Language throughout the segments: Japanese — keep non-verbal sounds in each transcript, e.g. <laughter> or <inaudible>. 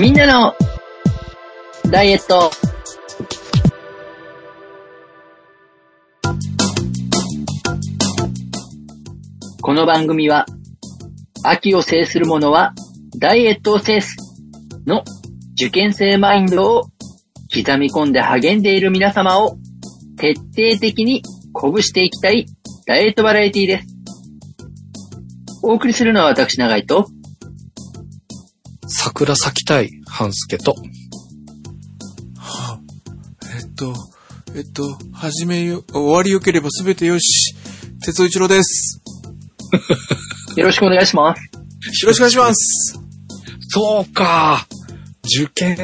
みんなのダイエット。この番組は、秋を制する者はダイエットを制すの受験生マインドを刻み込んで励んでいる皆様を徹底的に鼓舞していきたいダイエットバラエティです。お送りするのは私長井と、桜咲きたい半助と、はあ、えっと、えっと、始めよ、終わりよければすべてよし。哲夫一郎です。<laughs> よろしくお願いします。よろしくお願いします。そうか受験、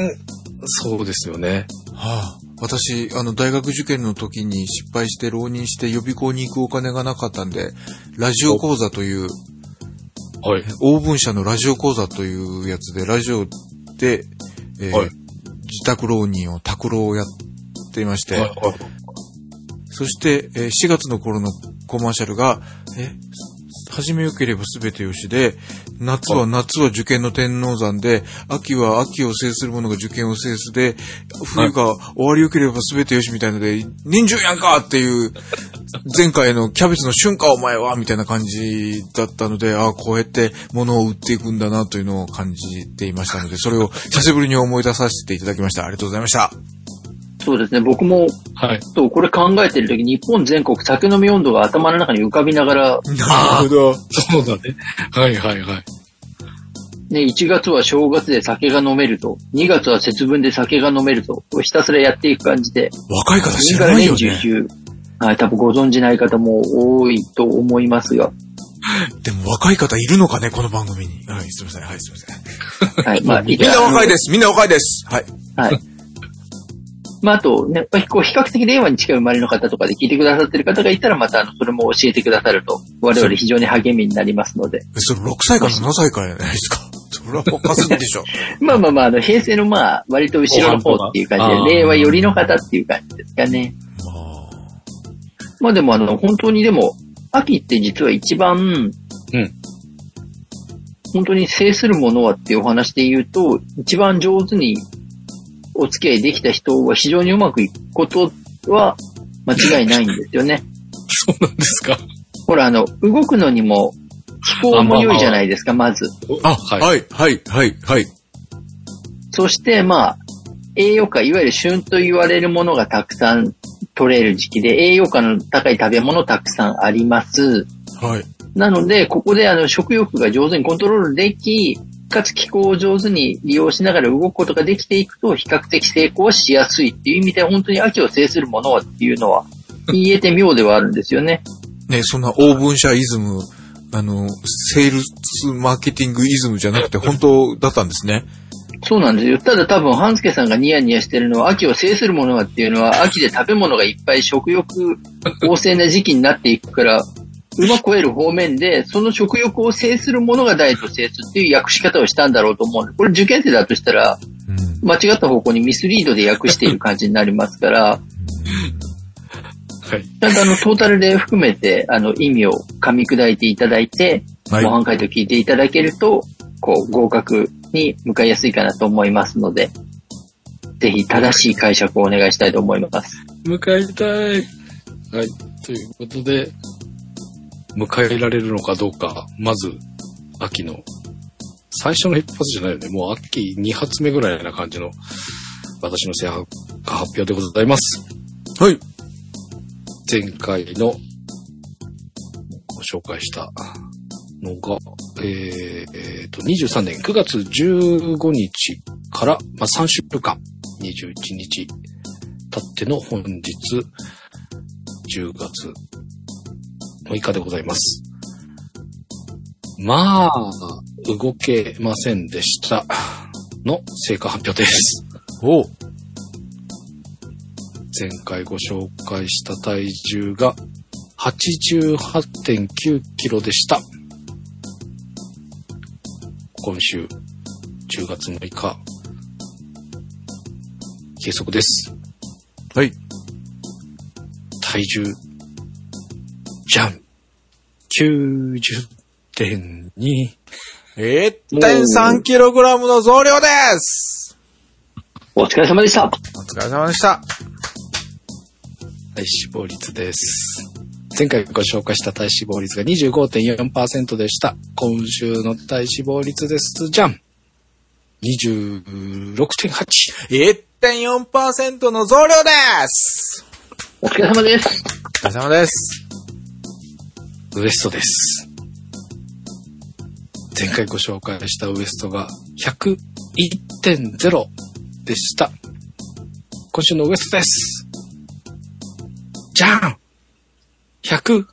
そうですよね。はあ、私、あの、大学受験の時に失敗して浪人して予備校に行くお金がなかったんで、ラジオ講座という、はい。オーブン社のラジオ講座というやつで、ラジオで、えーはい。自宅浪人を、宅浪をやっていまして、はいはい。そして、えー4月の頃のコマーシャルが、え、始めよければ全てよしで、夏は夏は受験の天王山で、秋は秋を制する者が受験を制すで、冬が終わりよければ全てよしみたいので、人参やんかっていう、前回のキャベツの瞬間お前はみたいな感じだったので、ああ、こうやって物を売っていくんだなというのを感じていましたので、それを久しぶりに思い出させていただきました。ありがとうございました。そうですね、僕も、はい。そうこれ考えてる時日本全国酒飲み温度が頭の中に浮かびながら、なるほど。そうだね。はいはいはい。ね、1月は正月で酒が飲めると、2月は節分で酒が飲めると、ひたすらやっていく感じで、若い方知ららないよね。はい、多分ご存知ない方も多いと思いますが、でも若い方いるのかね、この番組に。はい、すみません。はい、すみません。はい、まあ、<laughs> みんな若いです。みんな若いです。はい。はい。まあ、あとね、まあこう比較的令和に近い生まれの方とかで聞いてくださってる方がいたら、またあの、それも教えてくださると、我々非常に励みになりますので。それ6歳か7歳からじゃないですか？それは若すぎでしょ。<laughs> まあまあまあ、あの、平成のまあ、割と後ろの方っていう感じで、令和寄りの方っていう感じですかね。まあでもあの、本当にでも、秋って実は一番、うん。本当に制するものはっていうお話で言うと、一番上手にお付き合いできた人は非常にうまくいくことは間違いないんですよね。<laughs> そうなんですか。ほら、あの、動くのにも、気候も良いじゃないですか、まず。あ、はい。はい、はい、はい、はい。そして、まあ、栄養価、いわゆる旬と言われるものがたくさん取れる時期で、栄養価の高い食べ物たくさんあります。はい。なので、ここであの食欲が上手にコントロールでき、かつ気候を上手に利用しながら動くことができていくと、比較的成功はしやすいっていう意味で、本当に秋を制するものはっていうのは、言えて妙ではあるんですよね。ね、そんなオーブン社イズム、あの、セールスマーケティングイズムじゃなくて本当だったんですね。そうなんですよ。ただ多分、半助さんがニヤニヤしてるのは、秋を制するものはっていうのは、秋で食べ物がいっぱい食欲旺盛な時期になっていくから、うまく食える方面で、その食欲を制するものがダイエットを制すっていう訳し方をしたんだろうと思うんで、これ受験生だとしたら、うん。間違った方向にミスリードで訳している感じになりますから、はい。ちゃんとあの、トータルで含めて、あの、意味を噛み砕いていただいて、はい模範解答聞いていただけると、こう、合格に向かいやすいかなと思いますので、ぜひ正しい解釈をお願いしたいと思います。迎えたい。はい。ということで、迎えられるのかどうか、まず、秋の、最初の一発じゃないよね。もう秋2発目ぐらいな感じの、私の制覇発表でございます。はい。前回のご紹介したのが、えーえーと、23年9月15日から、まあ、3週間、21日経っての本日、10月6日でございます。まあ、動けませんでしたの成果発表です。お前回ご紹介した体重が88.9キロでした。今週10月6日、計測です。はい。体重、じゃん !90.2。1.3kg の増量ですお疲れ様でした。お疲れ様でした。体脂肪率です。前回ご紹介した体脂肪率が25.4%でした。今週の体脂肪率です。じゃん !26.8! 1.4%の増量ですお疲れ様です。お疲れ様です。ウエストです。前回ご紹介したウエストが101.0でした。今週のウエストです。じゃん !102.0!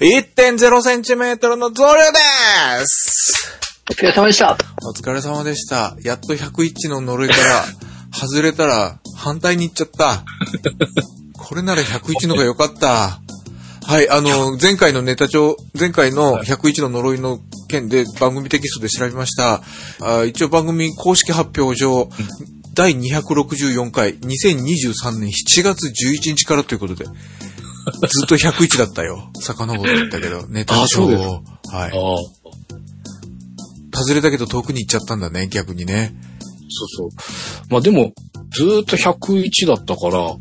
1.0センチメートルの増量ですお疲れ様でした。お疲れ様でした。やっと101の呪いから外れたら反対に行っちゃった。これなら101のが良かった。はい、あの、前回のネタ帳、前回の101の呪いの件で番組テキストで調べました。あ一応番組公式発表上、第264回、2023年7月11日からということで、<laughs> ずっと101だったよ。遡ってったけど、ネタ帳を。はい。外れたけど遠くに行っちゃったんだね、逆にね。そうそう。まあでも、ずーっと101だったから、あ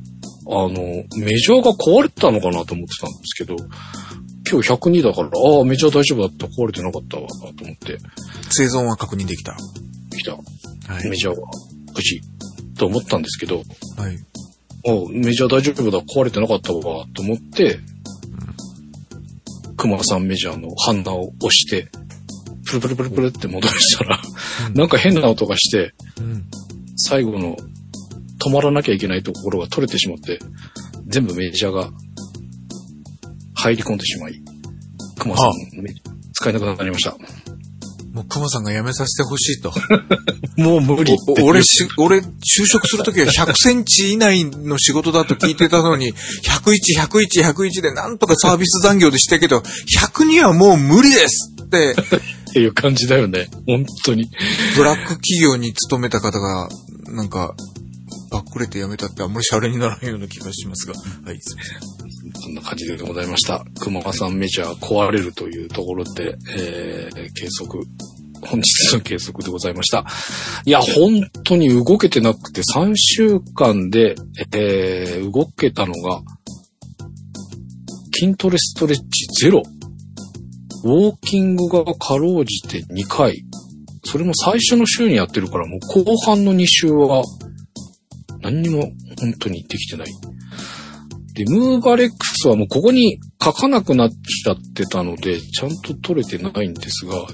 の、メジャーが壊れたのかなと思ってたんですけど、今日102だから、ああ、メジャー大丈夫だった、壊れてなかったわ、と思って、生存は確認できた。来た。はい。メジャーは無事、と思ったんですけど、はい。あメジャー大丈夫だ、壊れてなかったわ、と思って、熊さんメジャーのハンダを押して、プルプルプルプルって戻したら、なんか変な音がして、うん。最後の止まらなきゃいけないところが取れてしまって、全部メジャーが入り込んでしまい、熊さん使えなくなりました。もう熊さんが辞めさせてほしいと。<laughs> もう無理お俺し、俺、就職するときは100センチ以内の仕事だと聞いてたのに、101、101、101でなんとかサービス残業でしたけど、100にはもう無理ですって、っていう感じだよね。本当に。ブラック企業に勤めた方が、なんか、ばっくれて辞めたってあんまりシャレにならないような気がしますが。はい、すいません。そんな感じでございました。熊さんメジャー壊れるというところで、えー、計測、本日の計測でございました。いや、本当に動けてなくて3週間で、えー、動けたのが、筋トレストレッチゼロ。ウォーキングがかろうじて2回。それも最初の週にやってるから、もう後半の2週は、何にも本当にできてない。で、ムーバレックスはもうここに書かなくなっちゃってたので、ちゃんと取れてないんですが、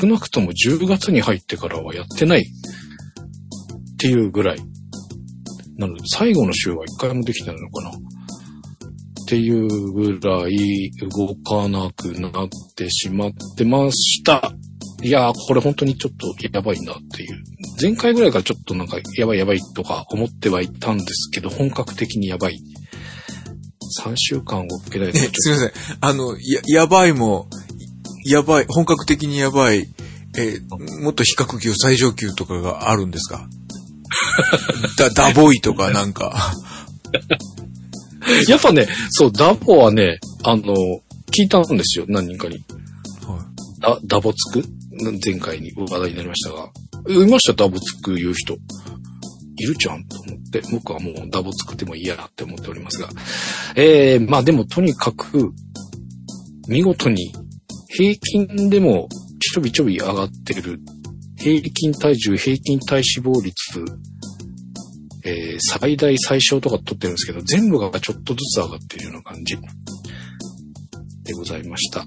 少なくとも10月に入ってからはやってないっていうぐらい。なので、最後の週は一回もできてないのかなっていうぐらい動かなくなってしまってました。いやー、これ本当にちょっとやばいなっていう。前回ぐらいからちょっとなんかやばいやばいとか思ってはいたんですけど、本格的にやばい。3週間動けないとえ、すいません。あの、や、やばいも、やばい、本格的にやばい、えーもっと比較級、最上級とかがあるんですか？<laughs> だ、ダボイとかなんか。<laughs> やっぱね、そう、ダボはね、あの、聞いたんですよ、何人かに。はダ、ダボつく？前回に話題になりましたが。いました、ダボつく言う人。いるじゃんと思って、僕はもうダボつくてもいいやって思っておりますが。えー、まあでもとにかく、見事に平均でもちょびちょび上がってる、平均体重、平均体脂肪率、えー、最大最小とか取ってるんですけど、全部がちょっとずつ上がってるような感じでございました。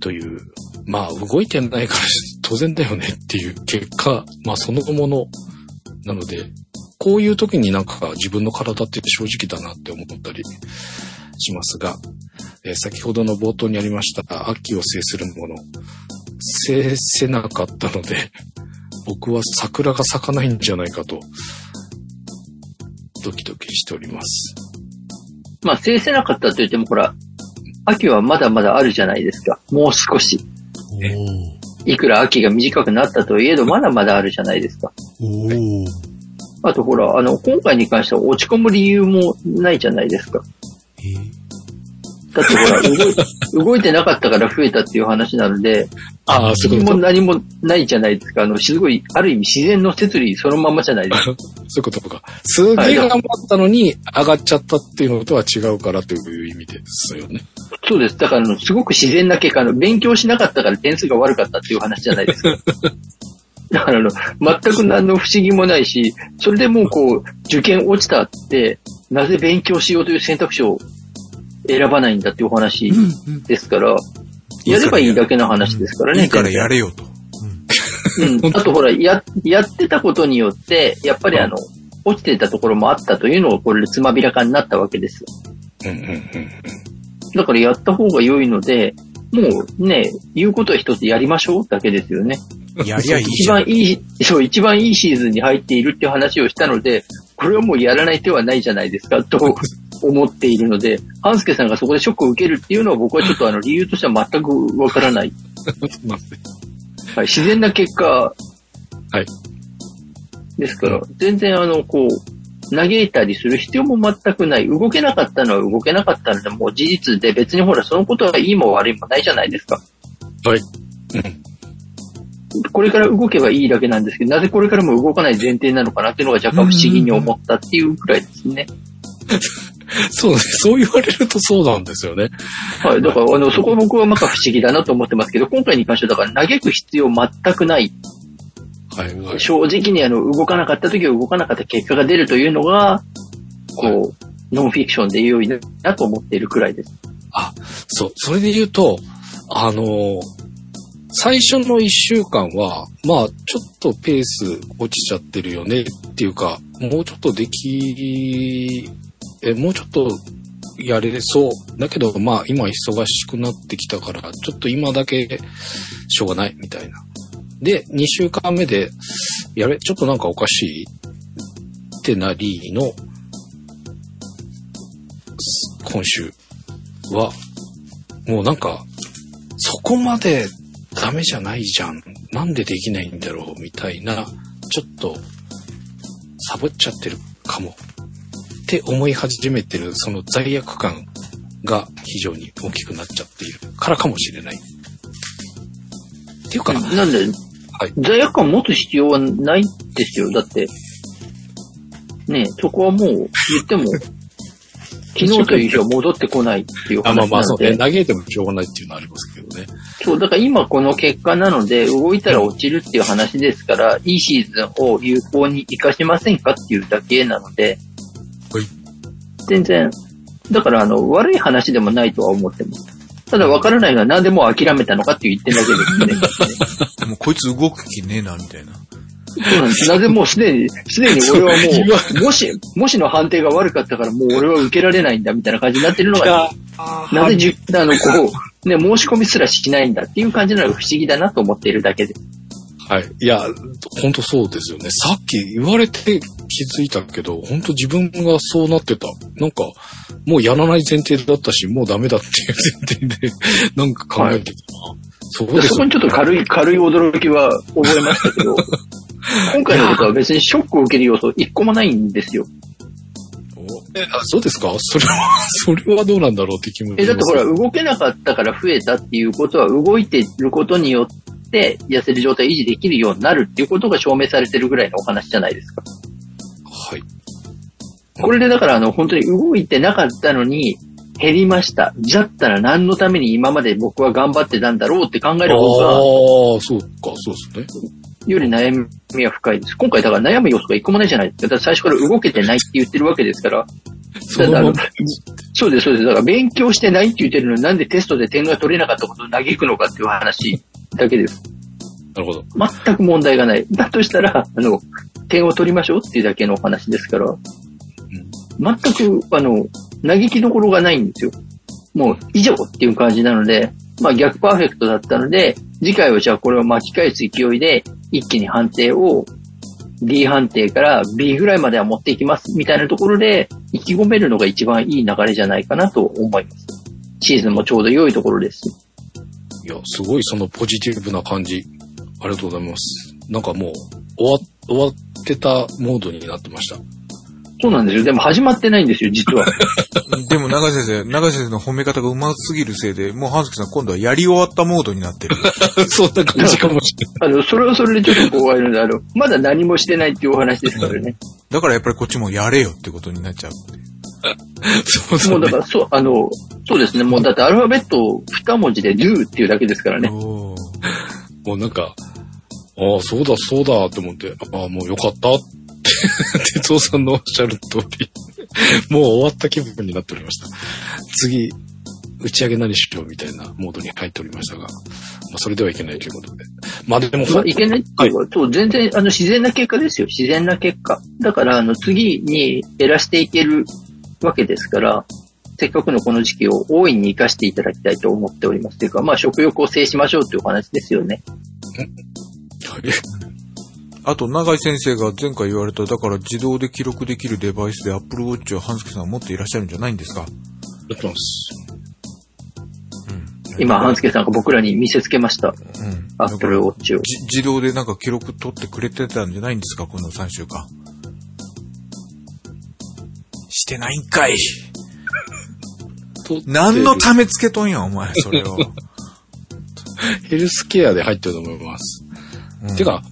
という、まあ動いてないから当然だよねっていう結果、まあそのものなので、こういう時になんか自分の体って正直だなって思ったりしますが、えー先ほどの冒頭にありました秋を制するもの、制せなかったので、僕は桜が咲かないんじゃないかと、ドキドキしております。まあ、制せなかったと言っても、ほら、秋はまだまだあるじゃないですか。もう少し。いくら秋が短くなったといえど、まだまだあるじゃないですか。あとほら、あの、今回に関しては落ち込む理由もないじゃないですか。だってほら、動い <laughs> 動いてなかったから増えたっていう話なので、ああ、そういうこと。も何もないじゃないですか。あの、すごい、ある意味自然の摂理そのままじゃないですか。<laughs> そういうことか。すげえ頑張ったのに上がっちゃったっていうのとは違うからという意味ですよね。そうです。だからすごく自然な結果、あの、勉強しなかったから点数が悪かったっていう話じゃないですか。<laughs> だからあの、全く何の不思議もないし、それでもうこう、受験落ちたって、なぜ勉強しようという選択肢を選ばないんだっていうお話ですから、やればいいだけの話ですからね。いいからやれよと。うん。あとほら、や、やってたことによって、やっぱりあの、落ちてたところもあったというのをこれでつまびらかになったわけです。うんうんうん。だからやった方が良いので、もうね、言うことは一つやりましょうだけですよね。やりゃいい一。番いい、<laughs> そう、一番いいシーズンに入っているっていう話をしたので、これはもうやらない手はないじゃないですか、と思っているので、半助さんがそこでショックを受けるっていうのは僕はちょっとあの理由としては全くわからない。ま <laughs> あはい、自然な結果。はい。ですから、全然あの、こう、嘆いたりする必要も全くない。動けなかったのは動けなかったので、もう事実で別にほら、そのことはいいも悪いもないじゃないですか。はい。これから動けばいいだけなんですけど、なぜこれからも動かない前提なのかなっていうのが若干不思議に思ったっていうくらいですね。<laughs> <laughs> そうね。そう言われるとそうなんですよね。はい。だから、あの、そこ僕はまた不思議だなと思ってますけど、今回に関してはだから嘆く必要全くない。はいはい。正直にあの、動かなかった時は動かなかった結果が出るというのが、こう、ノンフィクションで良いなと思っているくらいです。そう。それで言うと、あのー最初の一週間は、まあ、ちょっとペース落ちちゃってるよねっていうか、もうちょっとでき、え、もうちょっとやれそう。だけど、まあ、今忙しくなってきたから、ちょっと今だけしょうがないみたいな。で、2週間目で、やれ、ちょっとなんかおかしいってなりの、今週は、もうなんか、そこまでダメじゃないじゃん。なんでできないんだろうみたいな、ちょっと、サボっちゃってるかも。って思い始めてる、その罪悪感が非常に大きくなっちゃっているからかもしれない。っていうか、なんで、はい罪悪感持つ必要はないですよ。だって、ねそこはもう言っても、<laughs> 昨日という日は戻ってこないっていうあ、まあまあ、話なので、そうね。嘆いてもしょうがないっていうのはありますけどね。そう、だから今この結果なので、動いたら落ちるっていう話ですから、いいシーズンを有効に活かしませんかっていうだけなので、はい全然、だからあの、悪い話でもないとは思ってます。ただ分からないのは何でもう諦めたのかっていう言ってるだけですね。<laughs> もうこいつ動く気ねえな、みたいな。そうなんです。なぜもうすでに、すでに俺はもう、<laughs> もし、もしの判定が悪かったからもう俺は受けられないんだみたいな感じになってるのが、<laughs> なぜじゅ、あの、こう、ね、申し込みすらしないんだっていう感じなのが不思議だなと思っているだけです。はい。いや、本当そうですよね。さっき言われて気づいたけど、本当自分がそうなってた。なんか、もうやらない前提だったし、もうダメだっていう前提で、<laughs> なんか考えてたな。そうですよねそこにちょっと軽い、軽い驚きは覚えましたけど、<laughs> 今回のことは別にショックを受ける要素一個もないんですよ。えあそうですか？それは、<laughs> それはどうなんだろうって気もえ、だってほら、動けなかったから増えたっていうことは、動いていることによって、痩せる状態を維持できるようになるっていうことが証明されてるぐらいのお話じゃないですか。はい。これでだから、あの、本当に動いてなかったのに、減りました。だったら何のために今まで僕は頑張ってたんだろうって考えあある方が、ー、そうか、そうですね。より悩みは深いです。今回だから悩む要素が一個もないじゃないですか。だから最初から動けてないって言ってるわけですから。そそうです、そうです。だから勉強してないって言ってるのになんでテストで点が取れなかったことを嘆くのかっていう話だけです。なるほど。全く問題がない。だとしたら、あの、点を取りましょうっていうだけのお話ですから、全く、あの、嘆きどころがないんですよ。もう以上っていう感じなので、まあ逆パーフェクトだったので、次回はじゃあこれを巻き返す勢いで、一気に判定を D 判定から B ぐらいまでは持っていきますみたいなところで、意気込めるのが一番いい流れじゃないかなと思います。シーズンもちょうど良いところですし。いや、すごいそのポジティブな感じ。ありがとうございます。なんかもう、終わ、終わってたモードになってました。そうなんですよ。でも始まってないんですよ、実は。<laughs> でも、長井先生、長井先生の褒め方が上手すぎるせいで、もう、半月さん今度はやり終わったモードになってる。<laughs> そんな感じかもしれない。<laughs> あの、それはそれでちょっと怖いので、あの、まだ何もしてないっていうお話ですからね。だからやっぱりこっちもやれよってことになっちゃうっていう。そうそううねもだか。ら、そう、あの、そうですね。もうだってアルファベット2文字で do っていうだけですからね。もうなんか、ああ、そうだ、そうだ、って思って、ああ、もうよかったって、哲夫さんのおっしゃる通り、もう終わった気分になっておりました。次、打ち上げ何しようみたいなモードに入っておりましたが、まあ、それではいけないということで。まあでも、まあいけないっていうか、そう、全然、あの、自然な結果ですよ。自然な結果。だから、あの、次に減らしていけるわけですから、せっかくのこの時期を大いに活かしていただきたいと思っております。というか、まあ、食欲を制しましょうというお話ですよね。あと、長井先生が前回言われた、だから自動で記録できるデバイスで Apple Watch を半助さんは持っていらっしゃるんじゃないんですか？やってます。うん。今、半助さんが僕らに見せつけました。うん。アップルウォッチを。じ自動でなんか記録取ってくれてたんじゃないんですか？この3週間。してないんかい。何のためつけとんや、お前、それを。<laughs> ヘルスケアで入ってると思います。うんてか、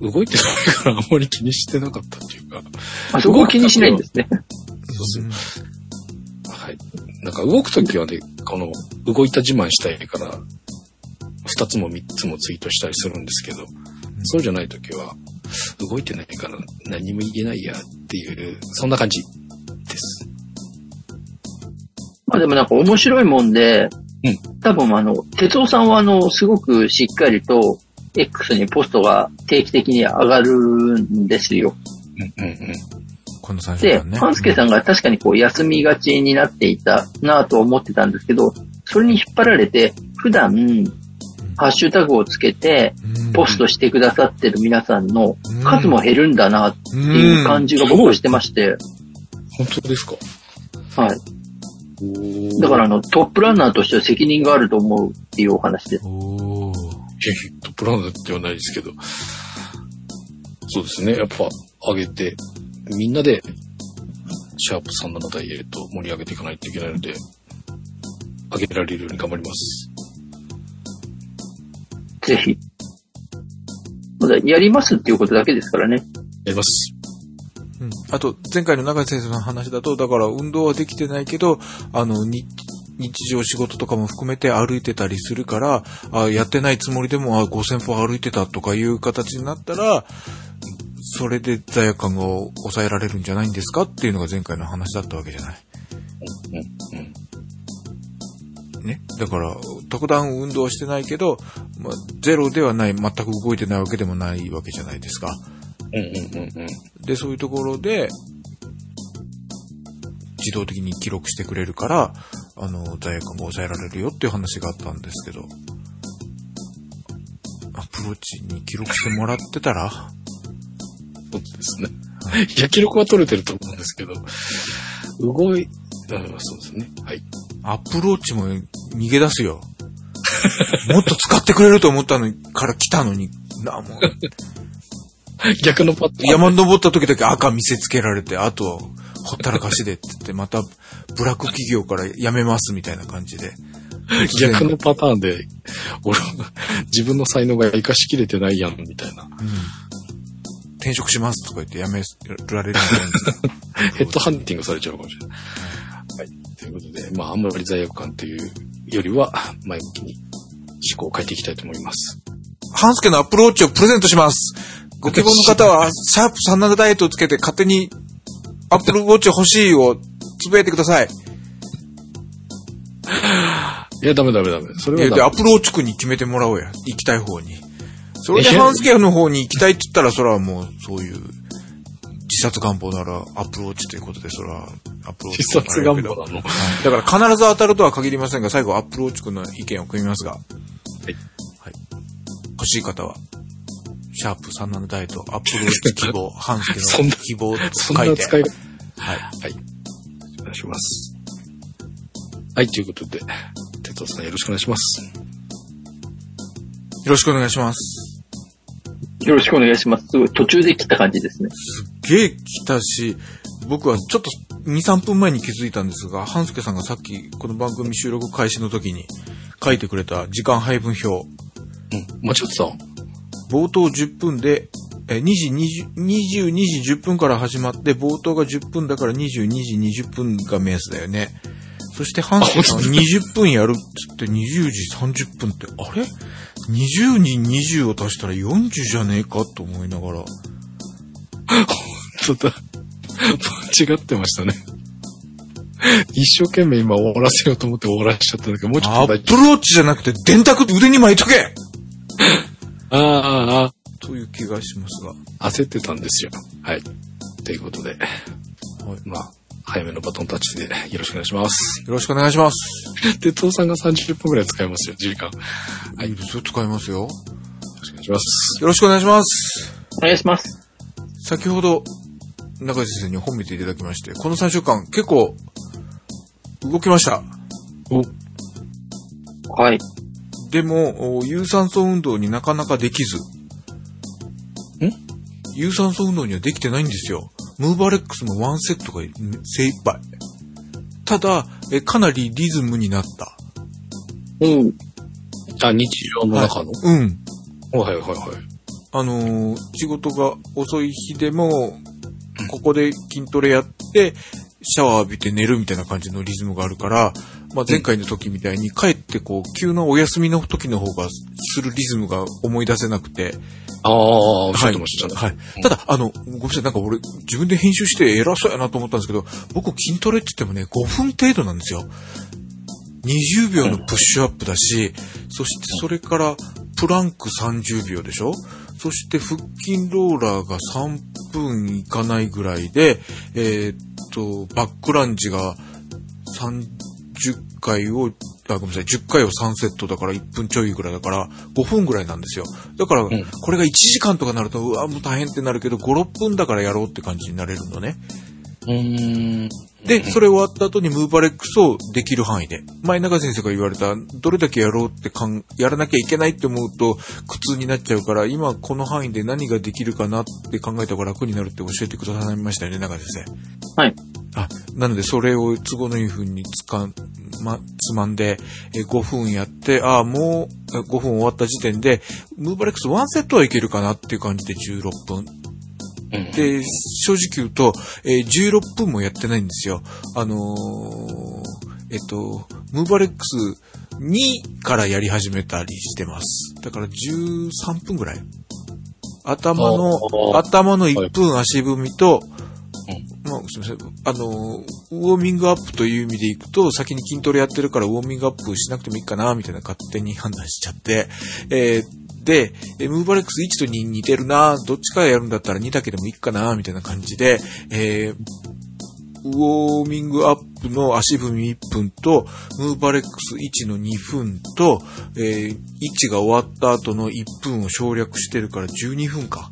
うん。動いてないからあんまり気にしてなかったっていうか、あそ気にしないんですね。うんはい。なんか動くときはね、この動いた自慢したいから、二つも三つもツイートしたりするんですけど、そうじゃないときは、動いてないから何も言えないやっていう、そんな感じです。まあでもなんか面白いもんで、うん多分あの、哲夫さんはあの、すごくしっかりと X にポストが定期的に上がるんですよ。うんうんうん。この3週で間、ね。半助さんが確かにこう休みがちになっていたなぁと思ってたんですけど、それに引っ張られて、普段、ハッシュタグをつけて、うんポストしてくださってる皆さんの数も減るんだなってうんいう感じが僕はしてまして、本当ですか？はい。だからあの、トップランナーとしては責任があると思うっていうお話です。<laughs> トップランナーではないですけど、そうですね。やっぱ上げて、みんなで、シャープ37ダイエット盛り上げていかないといけないので、上げられるように頑張ります。ぜひ。まだやりますっていうことだけですからね。やります。うんあと、前回の長井先生の話だと、だから運動はできてないけど、あの、日、日常仕事とかも含めて歩いてたりするから、あやってないつもりでも、あ5000歩歩いてたとかいう形になったら、それで罪悪感が抑えられるんじゃないんですかっていうのが前回の話だったわけじゃない。うん、うん。ね。だから、特段運動はしてないけど、まあ、ゼロではない、全く動いてないわけでもないわけじゃないですか。うんうんうんうん。で、そういうところで、自動的に記録してくれるから、あの、罪悪感が抑えられるよっていう話があったんですけど、アプローチに記録してもらってたら、そうですね。いや、記録は取れてると思うんですけど、動い、あそうですね。はい。アプローチも逃げ出すよ。もっと使ってくれると思ったのに、から来たのに、な、もう、<laughs> 逆のパターン。山登った時だけ赤見せつけられて、あとは、ほったらかしでって言って、また、ブラック企業から辞めますみたいな感じで。逆のパターンで、俺は自分の才能が活かしきれてないやん、みたいな。うん。転職しますとか言って辞められるんじゃないですか。<laughs> ヘッドハンティングされちゃうかもしれない。はい。ということで、まあ、あんまり罪悪感というよりは、<laughs> 前向きに思考を変えていきたいと思います。ハンスケのアプローチをプレゼントします。ご希望の方は、シャープ37ダイエットをつけて勝手にアップルウォッチ欲しいをつぶやいてください。<laughs> いや、ダメダメダメ。それはダメ。アプローチ君に決めてもらおうや。行きたい方に。それでえ？ハンスケの方に行きたいって言ったら、それはもう、そういう、自殺願望ならアプローチということで、それはアプローチ。自殺願望なの？はいだから必ず当たるとは限りませんが、最後アプローチ君の意見を組みますが。はいはい。欲しい方は、シャープ37ダイエット、アプローチ希望、ハンスケの <laughs> 希望とそ書て。んない使い、はい。はい。お願いします。はい、ということで、哲夫さんよろしくお願いします。よろしくお願いします。よろしくお願いします。すごい途中で切った感じですね。すっげえ来たし、僕はちょっと2、3分前に気づいたんですが、半助さんがさっきこの番組収録開始の時に書いてくれた時間配分表。うん。間違ってた。冒頭10分で、えー、2時20、22時10分から始まって、冒頭が10分だから22時20分が目安だよね。そして、半助さんは20分やるっつって20時30分って、あれ？?20 に20を足したら40じゃねえかと思いながら。ちょっと、間違ってましたね。一生懸命今終わらせようと思って終わらしちゃったんだけど、もうちょアっと大ップルウォッチじゃなくて電卓腕に巻いとけああ、ああ、という気がしますが。焦ってたんですよ。はい。ということで、はい、まあ、早めのバトンタッチでよろしくお願いします。よろしくお願いします。で、父さんが30分くらい使いますよ、時間。よはい。それ使いますよ。ろしくお願いします。よろしくお願いします。お願いします。先ほど、中井先生に褒めていただきまして、この3週間結構、動きました。お、はい。でも、お有酸素運動になかなかできず。ん有酸素運動にはできてないんですよ。ムーバレックスのワンセットが精一杯。ただ、えかなりリズムになった。うん。あ、日常の中の？うん。はい、はい、はい。あのー仕事が遅い日でも、ここで筋トレやって、シャワー浴びて寝るみたいな感じのリズムがあるから、まあ、前回の時みたいに帰ってこう、急なお休みの時の方がするリズムが思い出せなくて、ああ、おっしゃってましたね。はい。ただ、あの、ごめんなさい、なんか俺、自分で編集して偉そうやなと思ったんですけど、僕筋トレって言ってもね、5分程度なんですよ。20秒のプッシュアップだし、そしてそれから、プランク30秒でしょ？そして腹筋ローラーが3分いかないぐらいで、えーっと、バックランジが30回を、あ、ごめんなさい、10回を3セットだから1分ちょいぐらいだから、5分ぐらいなんですよ。だから、んこれが1時間とかなると、うわ、もう大変ってなるけど、5、6分だからやろうって感じになれるのね。うーん。で、それ終わった後にムーバレックスをできる範囲で。前中先生が言われた、どれだけやろうってかん、やらなきゃいけないって思うと苦痛になっちゃうから、今この範囲で何ができるかなって考えた方が楽になるって教えてくださいましたよね、中先生。はい。あ、なのでそれを都合のいい風につかん、ま、つまんで、え5分やって、あもうえ5分終わった時点で、ムーバレックス1セットはいけるかなっていう感じで16分。うん。で、正直言うと、えー16分もやってないんですよ。あのーえっと、ムーバレックス2からやり始めたりしてます。だから13分ぐらい。頭の頭の1分足踏みと、まあ、すみません。あの、ウォーミングアップという意味でいくと、先に筋トレやってるからウォーミングアップしなくてもいいかな、みたいな勝手に判断しちゃって、えーで、ムーバレックス1と2似てるな、どっちからやるんだったら2だけでもいいかな、みたいな感じで、えーウォーミングアップの足踏み1分と、ムーバレックス1の2分と、えー、1が終わった後の1分を省略してるから12分か。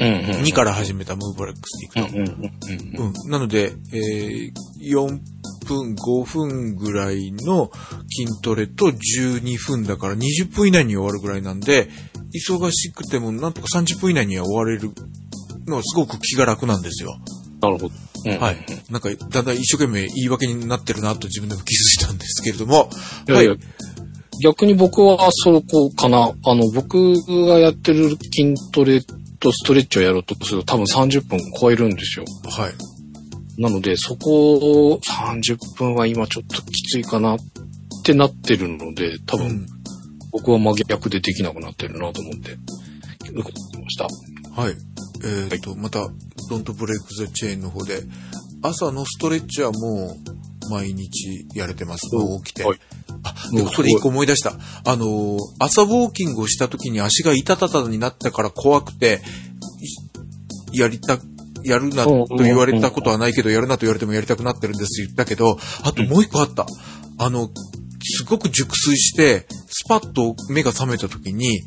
うんうん。2から始めたムーバレックスでいくと。うんうんうんうん。うん。なので、えー、4分、5分ぐらいの筋トレと12分だから20分以内に終わるぐらいなんで、忙しくてもなんとか30分以内には終われるのはすごく気が楽なんですよ。なるほど。うんはい。なんか、だんだん一生懸命言い訳になってるなと自分でも気づいたんですけれども、いやいやはい。逆に僕はそこかな。あの、僕がやってる筋トレとストレッチをやろうとすると多分30分超えるんですよ。はい。なので、そこを30分は今ちょっときついかなってなってるので、多分うん。僕は真逆でできなくなってるなと思って、受けてました。はい。えっ、と、また、ドントブレイクザチェーンの方で、朝のストレッチはもう、毎日やれてます。起きて。はいあ、でもそれ一個思い出した。あのー朝ウォーキングをした時に足が痛たたになったから怖くて、いやりた、やるなと言われたことはないけど、やるなと言われてもやりたくなってるんです言ったけど、あともう一個あった。あの、すごく熟睡して、スパッと目が覚めた時に、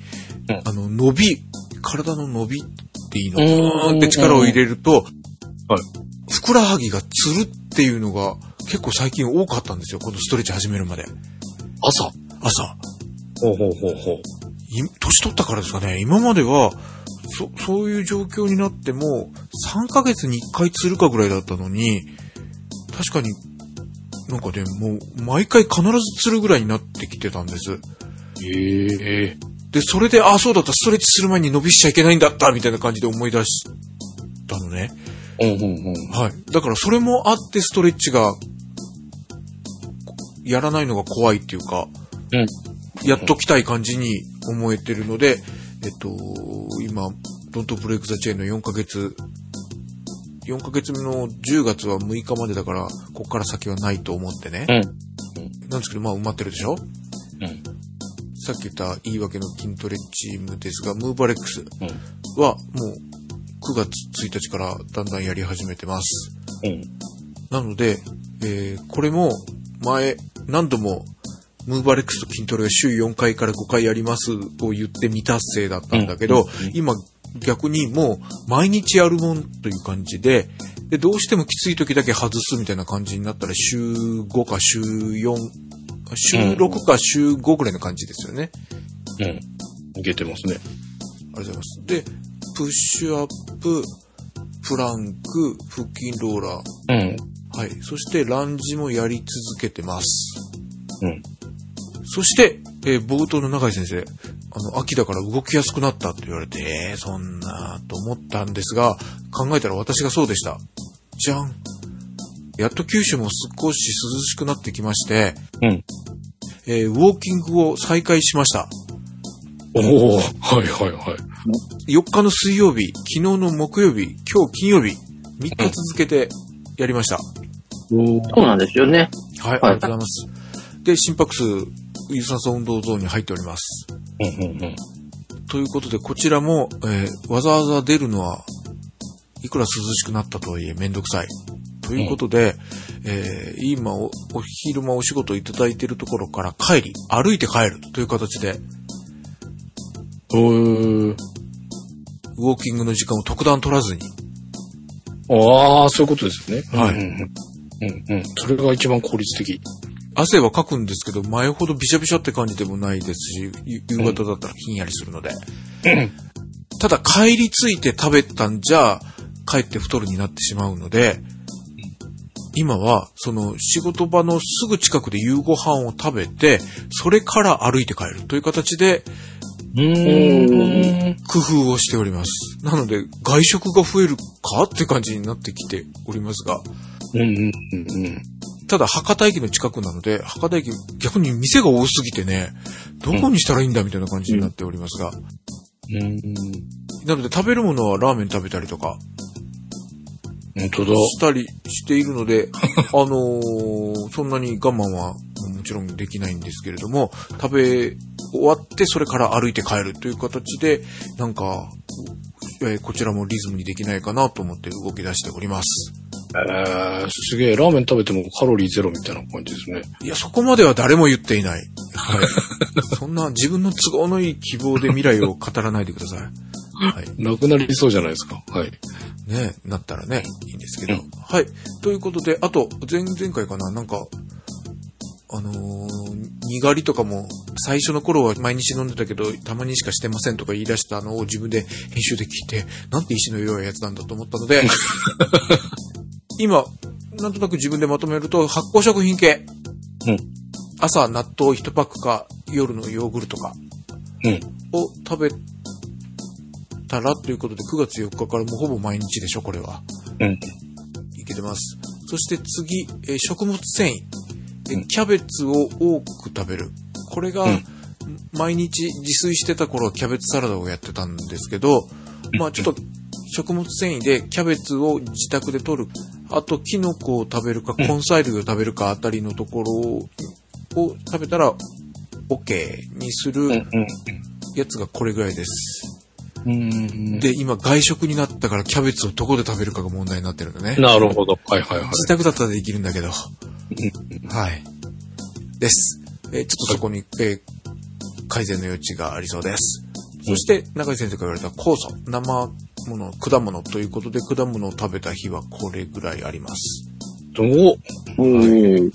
うんあの、伸び、体の伸びっていいのうんかなって力を入れると、はいふくらはぎがつるっていうのが結構最近多かったんですよ。このストレッチ始めるまで。朝朝。ほうほうほうほう。い年取ったからですかね。今までは、そ、そういう状況になっても、3ヶ月に1回釣るかぐらいだったのに、確かに、なんかね、もう、毎回必ず釣るぐらいになってきてたんです。ええで、それで、あ、そうだった、ストレッチする前に伸びしちゃいけないんだった、みたいな感じで思い出したのね。うんうんうん。はい。だからそれもあってストレッチが、やらないのが怖いっていうか、うん。やっときたい感じに思えてるので、えっと、今、ドントブレイクザチェーンの4ヶ月、4ヶ月目の10月は6日までだから、ここから先はないと思ってね。うん。なんですけど、まあ埋まってるでしょ？うん。さっき言った言い訳の筋トレチームですが、ムーバレックスうん。はもう9月1日からだんだんやり始めてます。うん。なので、えーこれも前何度もムーバレックスと筋トレが週4回から5回やりますを言って未達成だったんだけど、うんうんうん今逆にもう毎日やるもんという感じで、で、どうしてもきつい時だけ外すみたいな感じになったら週5か週4、週6か週5ぐらいの感じですよね。うん。いけてますね。ありがとうございます。で、プッシュアップ、プランク、腹筋ローラー、うん。はい。そして、ランジもやり続けてます。うん。そして、えー冒頭の永井先生、あの、秋だから動きやすくなったと言われて、えー、そんな、と思ったんですが、考えたら私がそうでした。じゃん。やっと九州も少し涼しくなってきまして、うん。えーウォーキングを再開しました。おおはいはいはい。4日の水曜日、昨日の木曜日、今日金曜日、3日続けてやりました。そうなんですよね。はい、ありがとうございます。で、心拍数、有酸素運動ゾーンに入っております。うんうんうん。ということで、こちらも、えーわざわざ出るのは、いくら涼しくなったとはいえめんどくさい。ということで、えー今お、お昼間お仕事いただいているところから帰り、歩いて帰るという形で、ウォーキングの時間を特段取らずに、ああ、そういうことですね。はいうんうんうん。うんうん。それが一番効率的。汗はかくんですけど、前ほどびしゃびしゃって感じでもないですし、ゆ夕方だったらひんやりするので。ただ帰り着いて食べたんじゃ、帰って太るになってしまうので、今は、その仕事場のすぐ近くで夕ご飯を食べて、それから歩いて帰るという形でうーん。工夫をしております。なので、外食が増えるかって感じになってきておりますが、うんうんうんうん。ただ博多駅の近くなので、博多駅逆に店が多すぎてね、どこにしたらいいんだみたいな感じになっておりますが、うん。なので食べるものはラーメン食べたりとか本当だ。したりしているので、<laughs> あのーそんなに我慢はもちろんできないんですけれども、食べ終わってそれから歩いて帰るという形で、なんか、えーこちらもリズムにできないかなと思って動き出しております。えー、すげえ。ラーメン食べてもカロリーゼロみたいな感じですね。いや、そこまでは誰も言っていない。はい。<laughs> そんな自分の都合のいい希望で未来を語らないでください。はい。<laughs> なくなりそうじゃないですか。はい。ね、なったらね、いいんですけど。うんはい。ということで、あと、前々回かな、なんか、あのー、にがりとかも、最初の頃は毎日飲んでたけど、たまにしかしてませんとか言い出したのを自分で編集で聞いて、なんて石の弱いやつなんだと思ったので、<laughs> 今、なんとなく自分でまとめると、発酵食品系。うん朝、納豆1パックか、夜のヨーグルトか、うん。を食べたらということで、9月4日からもうほぼ毎日でしょ、これは。うん。いけてます。そして次、えー食物繊維、えーうんキャベツを多く食べる。これが、うん毎日自炊してた頃はキャベツサラダをやってたんですけど、まあちょっと食物繊維でキャベツを自宅で取る。あと、キノコを食べるか、うん根菜類を食べるかあたりのところをを食べたら OK にするうんやつがこれぐらいです。で、今外食になったからキャベツをどこで食べるかが問題になってるんだね。なるほど。はいはいはい。自宅だったらできるんだけど。はい。です。えーちょっとそこに、えー改善の余地がありそうです。そして、中井先生から言われた酵素、生もの、果物ということで、果物を食べた日はこれぐらいあります。おおー。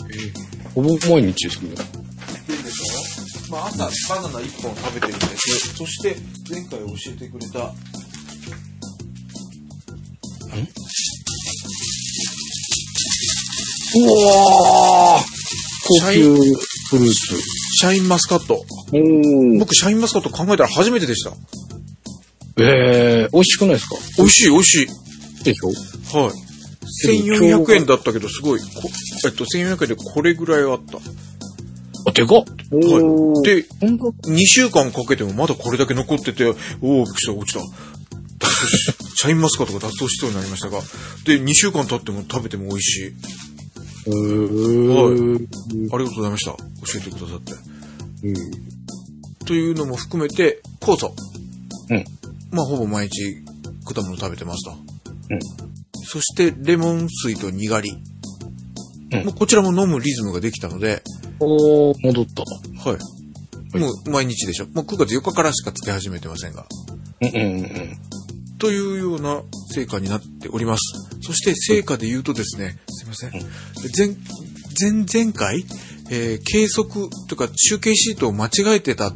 ほぼ毎日ですね。まあ、朝朝バナナ1本食べてるんです。そして、前回教えてくれた、うわー高級フルーツ。シャインマスカット。僕、シャインマスカット考えたら初めてでした。えー、美味しくないですか？美味しい、美味しい。でしょ？はい。1400円だったけど、すごい、こえっと、1400円でこれぐらいあった。あ、でかっはい。で、ほんと2週間かけてもまだこれだけ残ってて、おお、びっくりした、落ちた。脱走し <laughs> シャインマスカットが脱走しそうになりましたが、で、2週間経っても食べても美味しい。へー。ありがとうございました。教えてくださって。うんというのも含めて、酵素。うん。まあ、ほぼ毎日果物食べてますと。うん。そして、レモン水とにがり。うんもうこちらも飲むリズムができたので、おー、戻った。はい。もう毎日でしょ？もう9月4日からしかつけ始めてませんが。うんうんうん。というような成果になっております。そして成果で言うとですね、すいません。前、前、前回、えー計測というか集計シートを間違えてた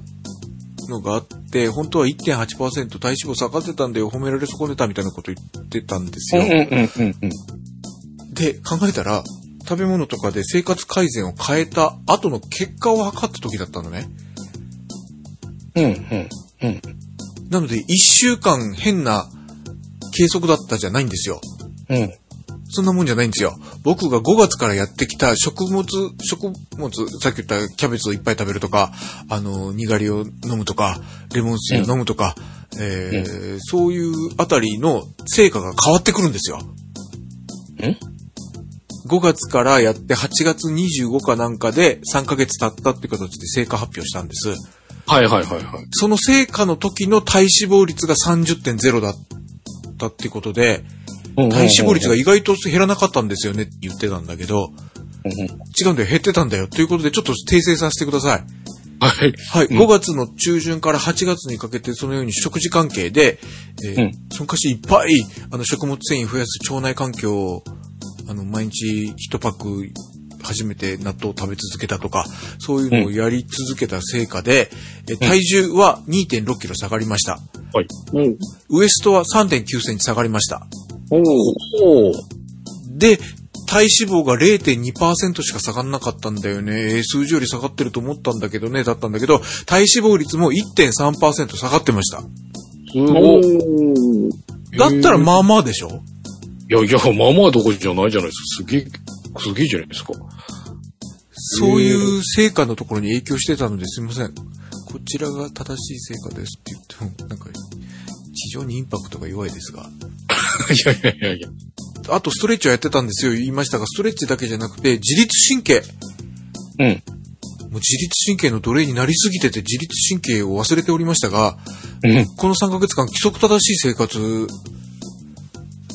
のがあって、本当は1.8%体脂肪下がってたんで褒められ損ねたみたいなこと言ってたんですよ。うんうんうんうん。で、考えたら、食べ物とかで生活改善を変えた後の結果を測った時だったのね。うんうんうん。なので、1週間変な計測だったじゃないんですよ。うん。そんなもんじゃないんですよ。僕が5月からやってきた食物、食物、さっき言ったキャベツをいっぱい食べるとか、あの、にがりを飲むとか、レモン水を飲むとか、えーそういうあたりの成果が変わってくるんですよ。ん ?5 月からやって8月25かなんかで3ヶ月経ったって形で成果発表したんです。はいはいはいはい。その成果の時の体脂肪率が30.0だったってことで、体脂肪率が意外と減らなかったんですよねって言ってたんだけど。違うんだよ、減ってたんだよ。ということで、ちょっと訂正させてください。はい。はい、うん5月の中旬から8月にかけて、そのように食事関係で、えーうんそのかしいっぱい、あの、食物繊維増やす腸内環境を、あの、毎日1パック、初めて納豆を食べ続けたとか、そういうのをやり続けた成果で、え体重は2.6キロ下がりました。はい。うん。ウエストは3.9センチ下がりました。おーおー。で、体脂肪が0.2%しか下がんなかったんだよね。えー数字より下がってると思ったんだけどね、だったんだけど、体脂肪率も1.3%下がってました。すおごだったらまあまあでしょ？いやいや、まあまあどころじゃないじゃないですか。すげえ、すげえじゃないですか。そういう成果のところに影響してたのですいません。こちらが正しい成果ですって言っても、なんか、非常にインパクトが弱いですが。いやいやいやいや。あとストレッチをやってたんですよ、言いましたが、ストレッチだけじゃなくて、自律神経。うん。もう自律神経の奴隷になりすぎてて自律神経を忘れておりましたが、うん。この3ヶ月間規則正しい生活、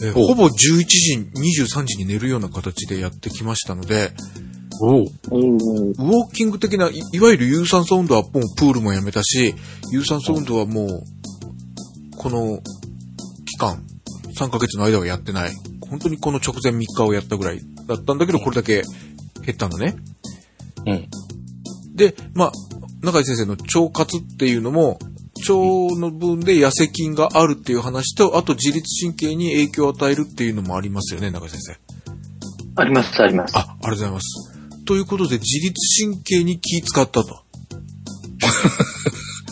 えーおほぼ11時、23時に寝るような形でやってきましたので、おウォーキング的な、いいわゆる有酸素運動はもうプールもやめたし、有酸素運動はもう、この期間、3ヶ月の間はやってない。本当にこの直前3日をやったぐらいだったんだけど、これだけ減ったのね。うん。で、まあ、中井先生の腸活っていうのも、腸の分で痩せ菌があるっていう話と、あと自律神経に影響を与えるっていうのもありますよね、中井先生。あります、あります。あ、ありがとうございます。ということで、自律神経に気使ったと。<laughs>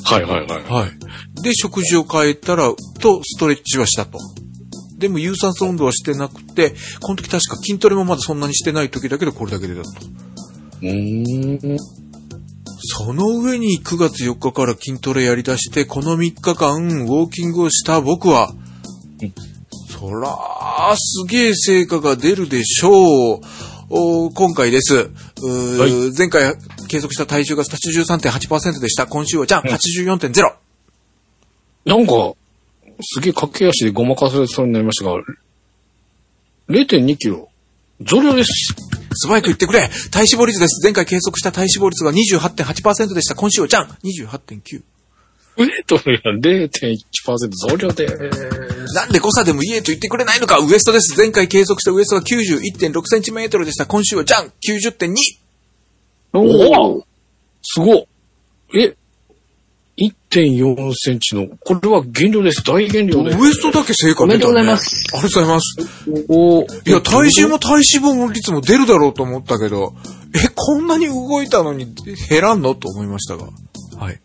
はいはいはい。はい。で、食事を変えたら、と、ストレッチはしたと。でも、有酸素運動はしてなくて、この時確か筋トレもまだそんなにしてない時だけど、これだけでだと。うーん。その上に9月4日から筋トレやり出して、この3日間、ウォーキングをした僕はうん、そらー、すげえ成果が出るでしょう。お今回です。は前回計測した体重が83.8%でした。今週はじゃん、うん84.0。なんか、すげえ駆け足でごまかされそうになりましたが、0.2キロ、増量です。素早く言ってくれ体脂肪率です。前回計測した体脂肪率が28.8%でした。今週はじゃん !28.9。ウェイトが0.1%増量で。なんで誤差でも言えと言ってくれないのかウエストです。前回計測したウエストが91.6センチメートルでした。今週はじゃん !90.2! おーすごっ。え、1.4センチの、これは減量です。大減量です。ウエストだけ成果おめでとうござい出たね。ます。ありがとうございます。おいや、体重も体脂肪率も出るだろうと思ったけど、え、こんなに動いたのに減らんの？と思いましたが。はい。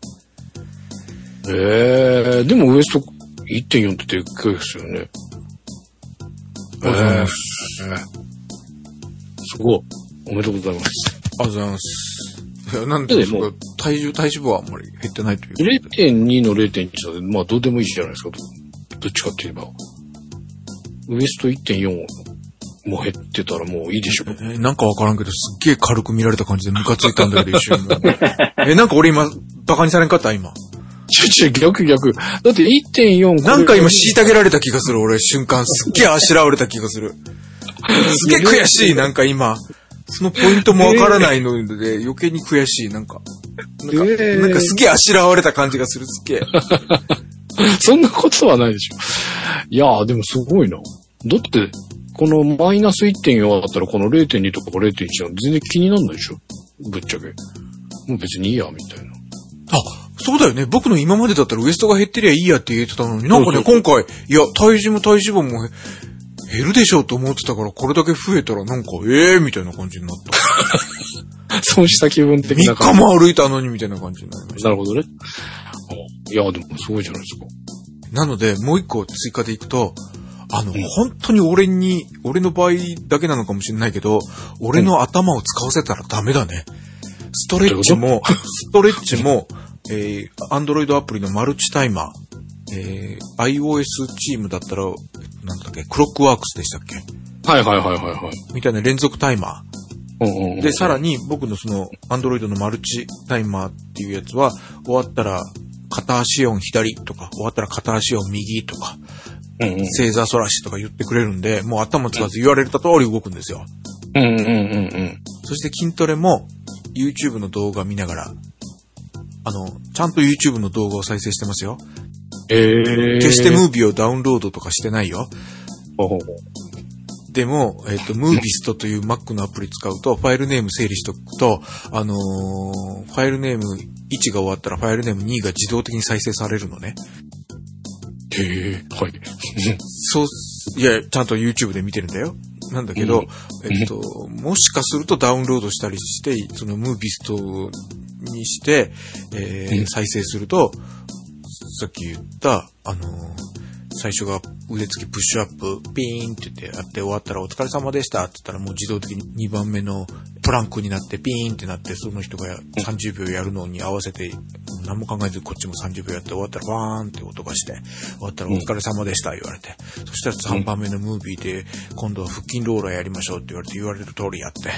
ええでもウエスト1.4ってでっかいですよね。ありがとうございますええすごい。おめでとうございます。ありがとうございます。なんでですか？体重、体脂肪はあんまり減ってないということで。0.2の0.1なんで、まあどうでもいいじゃないですか。どどっちかって言えば。ウエスト1.4も減ってたらもういいでしょ。えなんかわからんけど、すっげえ軽く見られた感じでムカついたんだけど、一瞬。<laughs> え、なんか俺今、バカにされんかった？今。ちょちょ、逆逆。だって1.4なんか今、虐げられた気がする、俺、瞬間。すっげえあしらわれた気がする。すげえ悔しい、なんか今。そのポイントもわからないので、余計に悔しい、なんか。なんか、えーなんかすげえあしらわれた感じがする、すっげえ。<laughs> そんなことはないでしょ。いやー、でもすごいな。だって、このマイナス1.4だったらこの0.2とか0.1は全然気になんないでしょ。ぶっちゃけ。もう別にいいや、みたいな。あ、そうだよね。僕の今までだったらウエストが減ってりゃいいやって言えてたのに、なんかね、今回、いや、体重も体脂肪もへ減るでしょうと思ってたから、これだけ増えたらなんか、ええー、みたいな感じになった。<laughs> そうした気分的な3日も歩いたのにみたいな感じになりました。なるほどね。あいや、でもすごいじゃないですか。なので、もう一個追加でいくと、あの、本当に俺に、俺の場合だけなのかもしれないけど、俺の頭を使わせたらダメだね。ストレッチも、ストレッチも、えー、 Android アプリのマルチタイマー、えー、iOS チームだったら、なんだっけ、クロックワークスでしたっけ？はいはいはいはいはい。みたいな連続タイマうんうんうんー。で、さらに僕のその、アンドロイドのマルチタイマーっていうやつは、終わったら、片足音左とか、終わったら片足音右とか、うんうん正座反らしとか言ってくれるんで、もう頭使わず言われた通り動くんですよ。うんうんうんうん。そして筋トレも YouTube の動画見ながら、あの、ちゃんと YouTube の動画を再生してますよ。ええ決してムービーをダウンロードとかしてないよ。でも、えっ、と、ムービストという Mac のアプリ使うと、ファイルネーム整理しとくと、あのーファイルネーム1が終わったらファイルネーム2が自動的に再生されるのね。へえ、はい。そう、いや、ちゃんと YouTube で見てるんだよ。なんだけど、えっと、もしかするとダウンロードしたりして、そのムービストにして、えーうん再生すると、さっき言った、あのー最初が腕つきプッシュアップ、ピーンって言ってやって終わったらお疲れ様でしたって言ったらもう自動的に2番目のプランクになってピーンってなってその人がや30秒やるのに合わせて何も考えずこっちも30秒やって終わったらバーンって音がして終わったらお疲れ様でした言われて、そしたら3番目のムービーで今度は腹筋ローラーやりましょうって言われて言われる通りやって。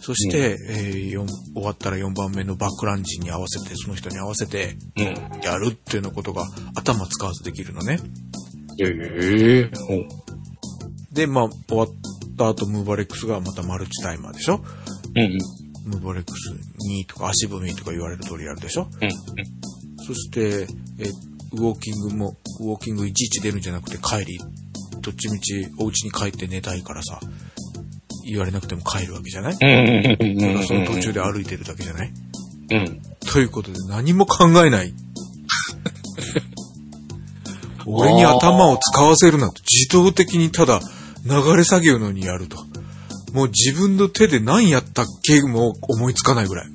そして、え終わったら4番目のバックランジに合わせてその人に合わせてうん。やるっていうのことが頭使わずできるのね。ええほう。で、まあ、終わった後、ムーバレックスがまたマルチタイマーでしょうんうん。ムーバレックス2とか足踏みとか言われる通りやるでしょうんそして、え、ウォーキングも、ウォーキングいちいち出るんじゃなくて帰り、どっちみちお家に帰って寝たいからさ、言われなくても帰るわけじゃない、うんうんうんうんうん。その途中で歩いてるだけじゃないうん。ということで何も考えない。俺に頭を使わせるなと自動的にただ流れ作業のようにやると。もう自分の手で何やったっけも思いつかないぐらい。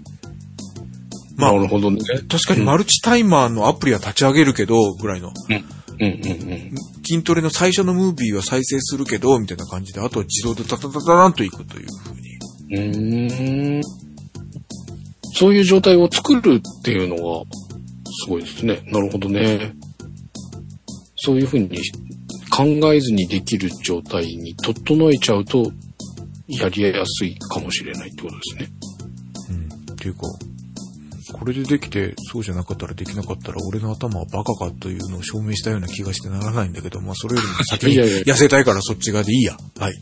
まあなるほどね。確かにマルチタイマーのアプリは立ち上げるけど、ぐらいの。うんうんうん。筋トレの最初のムービーは再生するけど、みたいな感じで、あとは自動でタタタタタンといくというふうに。うーん。そういう状態を作るっていうのが、すごいですね。なるほどね。そういうふうに考えずにできる状態に整えちゃうと、やりやすいかもしれないってことですね。うん。っていうか、これでできて、そうじゃなかったらできなかったら、俺の頭はバカかというのを証明したような気がしてならないんだけど、まあそれよりも先に <laughs> いやいや痩せたいからそっち側でいいや。はい。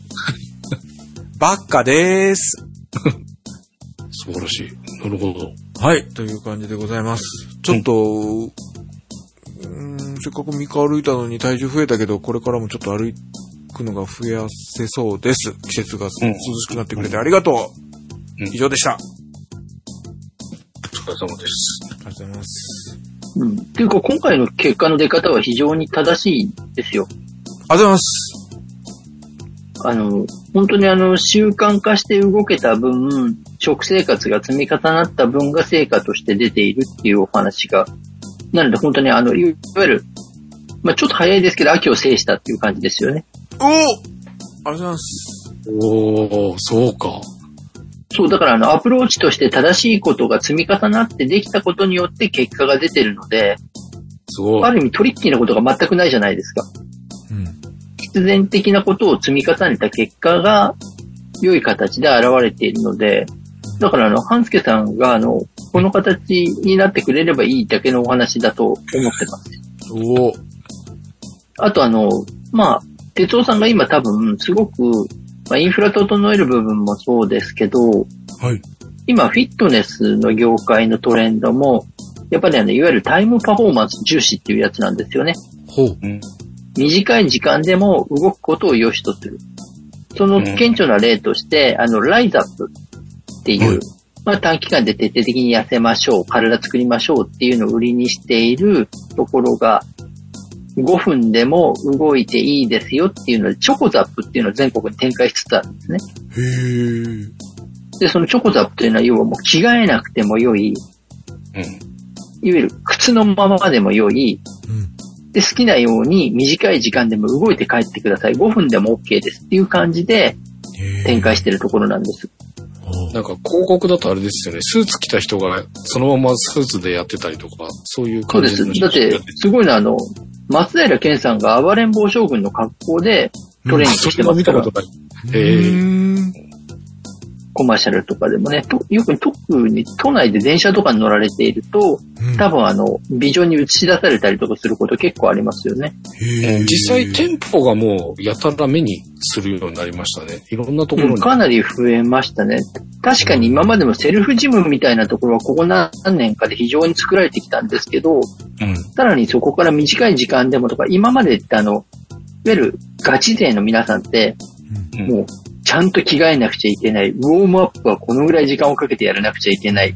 <laughs> バカでーす。素晴らしい。なるほど。はい。という感じでございます。ちょっと、うーん、せっかく3日歩いたのに体重増えたけど、これからもちょっと歩くのが増やせそうです。季節がうん涼しくなってくれてありがとう。うん以上でした。あお疲れ様です。りがとうございます。うん。っていうか、今回の結果の出方は非常に正しいですよ。ありがとうございます。あの、本当にあの、習慣化して動けた分、食生活が積み重なった分が成果として出ているっていうお話が、なので本当にあの、いわゆる、まあちょっと早いですけど、秋を制したっていう感じですよね。おおありがとうございます。おー、そうか。そう、だからあの、アプローチとして正しいことが積み重なってできたことによって結果が出てるので、すごい。ある意味トリッキーなことが全くないじゃないですか。うん。必然的なことを積み重ねた結果が良い形で現れているので、だからあの、半助さんがあの、この形になってくれればいいだけのお話だと思ってます。おおあとあの、まあ、哲夫さんが今多分すごく、まあ、インフラ整える部分もそうですけど、はい。今フィットネスの業界のトレンドも、やっぱりあの、いわゆるタイムパフォーマンス重視っていうやつなんですよね。ほう。短い時間でも動くことを良しとする。その顕著な例として、あの、ライズアップっていう、はいまあ短期間で徹底的に痩せましょう、体作りましょうっていうのを売りにしているところが、5分でも動いていいですよっていうので、チョコザップっていうのを全国に展開しつつあるんですね。へえ。で、そのチョコザップというのは要はもう着替えなくても良い、うん。いわゆる靴のままでも良い、うん。で、好きなように短い時間でも動いて帰ってください。5分でも OK ですっていう感じで展開してるところなんです。なんか広告だとあれですよね。スーツ着た人がそのままスーツでやってたりとか、そういうそうです。感じのだって、すごいのはあの、松平健さんが暴れん坊将軍の格好でトレーニングしてますかられ見たこ、とない。へえ。コマーシャルとかでもね、とよく特に都内で電車とかに乗られていると、うん多分あの、ビジョンに映し出されたりとかすること結構ありますよね。実際店舗がもうやたら目にするようになりましたね。いろんなとこうん、ろに。かなり増えましたね。確かに今までもセルフジムみたいなところはここ何年かで非常に作られてきたんですけど、うん。さらにそこから短い時間でもとか、今までってあの、いわゆるガチ勢の皆さんって、うんもう、ちゃんと着替えなくちゃいけない。ウォームアップはこのぐらい時間をかけてやらなくちゃいけない。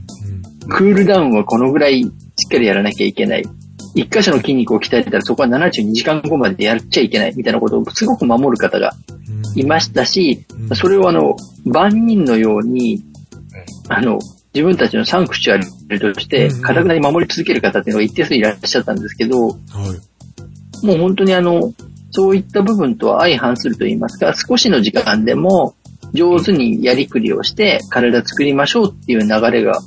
クールダウンはこのぐらいしっかりやらなきゃいけない。一箇所の筋肉を鍛えてたらそこは72時間後までやっちゃいけないみたいなことをすごく守る方がいましたし、うんそれをあの、万人のように、あの、自分たちのサンクチュアリとして、うんかたくなに守り続ける方っていうのが一定数いらっしゃったんですけど、はい。もう本当にあの、そういった部分とは相反すると言いますか、少しの時間でも上手にやりくりをして体作りましょうっていう流れが